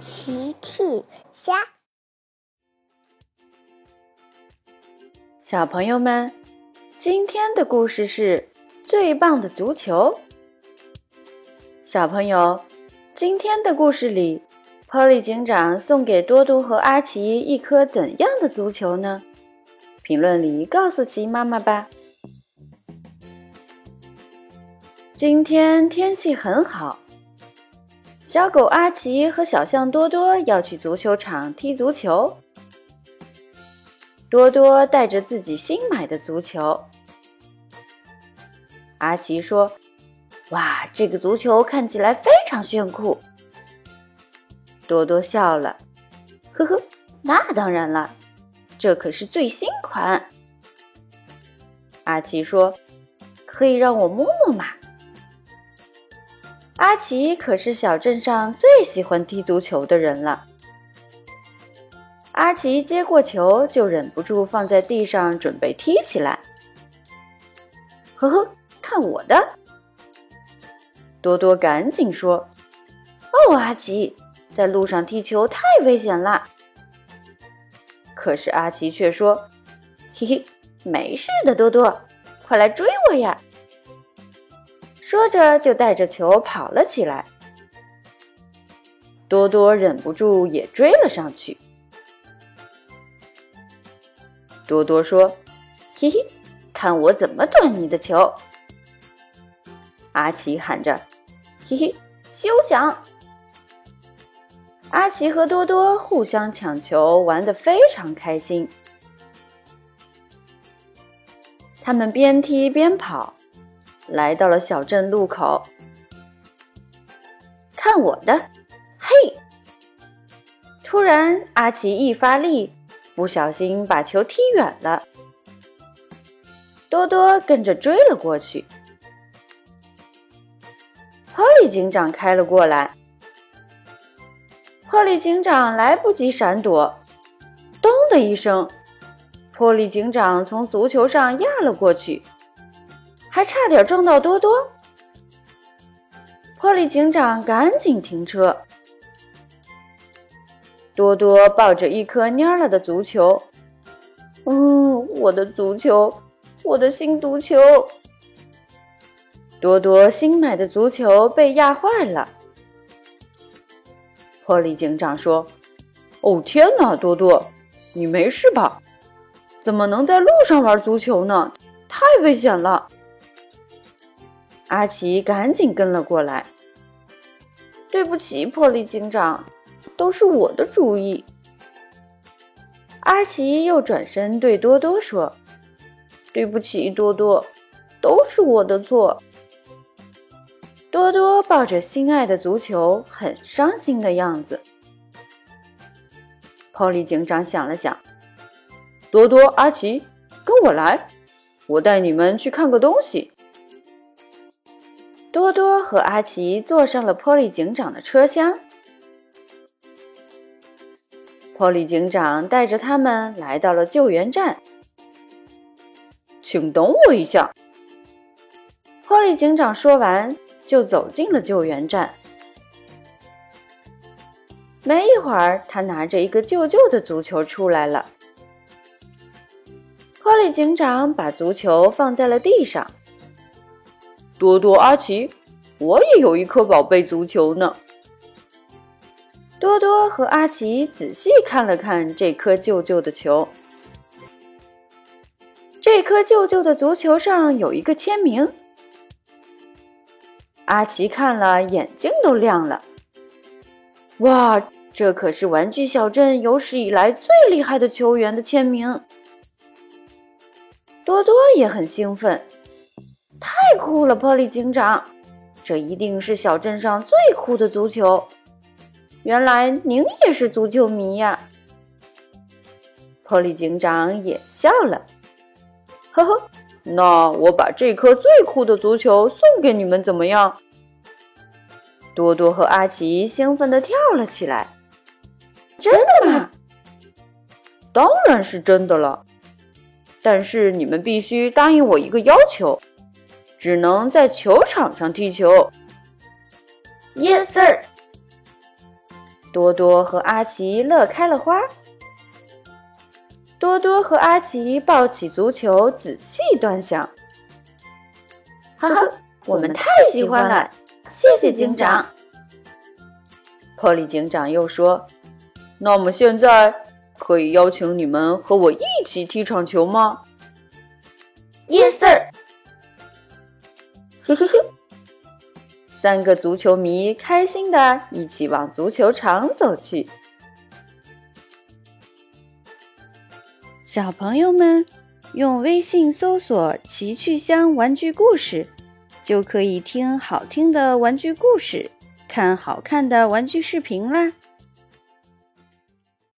奇趣虾，小朋友们，今天的故事是最棒的足球。小朋友，今天的故事里 poly 警长送给多多和阿奇一颗怎样的足球呢？评论里告诉奇妈妈吧。今天天气很好。小狗阿奇和小象多多要去足球场踢足球。多多带着自己新买的足球。阿奇说：“哇，这个足球看起来非常炫酷。”多多笑了：“呵呵，那当然了，这可是最新款。”阿奇说：“可以让我摸摸吗？”阿奇可是小镇上最喜欢踢足球的人了。阿奇接过球，就忍不住放在地上，准备踢起来。呵呵，看我的！多多赶紧说：“哦，阿奇，在路上踢球太危险了。”可是阿奇却说：“嘿嘿，没事的，多多，快来追我呀！”说着，就带着球跑了起来。多多忍不住也追了上去。多多说：“嘿嘿，看我怎么断你的球！”阿奇喊着：“嘿嘿，休想！”阿奇和多多互相抢球，玩得非常开心。他们边踢边跑。来到了小镇路口，看我的！嘿！突然，阿奇一发力，不小心把球踢远了。多多跟着追了过去。波利警长开了过来，波利警长来不及闪躲，咚的一声，波利警长从足球上压了过去。还差点撞到多多，波利警长赶紧停车。多多抱着一颗蔫了的足球，嗯，我的足球，我的新足球。多多新买的足球被压坏了。波利警长说：“哦天哪，多多，你没事吧？怎么能在路上玩足球呢？太危险了！”阿奇赶紧跟了过来。对不起，破利警长，都是我的主意。阿奇又转身对多多说：“对不起，多多，都是我的错。”多多抱着心爱的足球，很伤心的样子。破利警长想了想：“多多、阿奇，跟我来，我带你们去看个东西。”多多和阿奇坐上了波利警长的车厢。波利警长带着他们来到了救援站。请等我一下。波利警长说完，就走进了救援站。没一会儿，他拿着一个旧旧的足球出来了。波利警长把足球放在了地上。多多、阿奇，我也有一颗宝贝足球呢。多多和阿奇仔细看了看这颗旧旧的球，这颗旧旧的足球上有一个签名。阿奇看了，眼睛都亮了。哇，这可是玩具小镇有史以来最厉害的球员的签名。多多也很兴奋。太酷了，波利警长！这一定是小镇上最酷的足球。原来您也是足球迷呀！波利警长也笑了，呵呵。那我把这颗最酷的足球送给你们，怎么样？多多和阿奇兴奋地跳了起来。真的吗？当然是真的了。但是你们必须答应我一个要求。只能在球场上踢球。Yes, sir。多多和阿奇乐开了花。多多和阿奇抱起足球，仔细端详。哈哈，我们太喜欢了，谢谢警长。波利警长又说：“那么现在可以邀请你们和我一起踢场球吗？”Yes, sir。三个足球迷开心的一起往足球场走去。小朋友们，用微信搜索“奇趣箱玩具故事”，就可以听好听的玩具故事，看好看的玩具视频啦。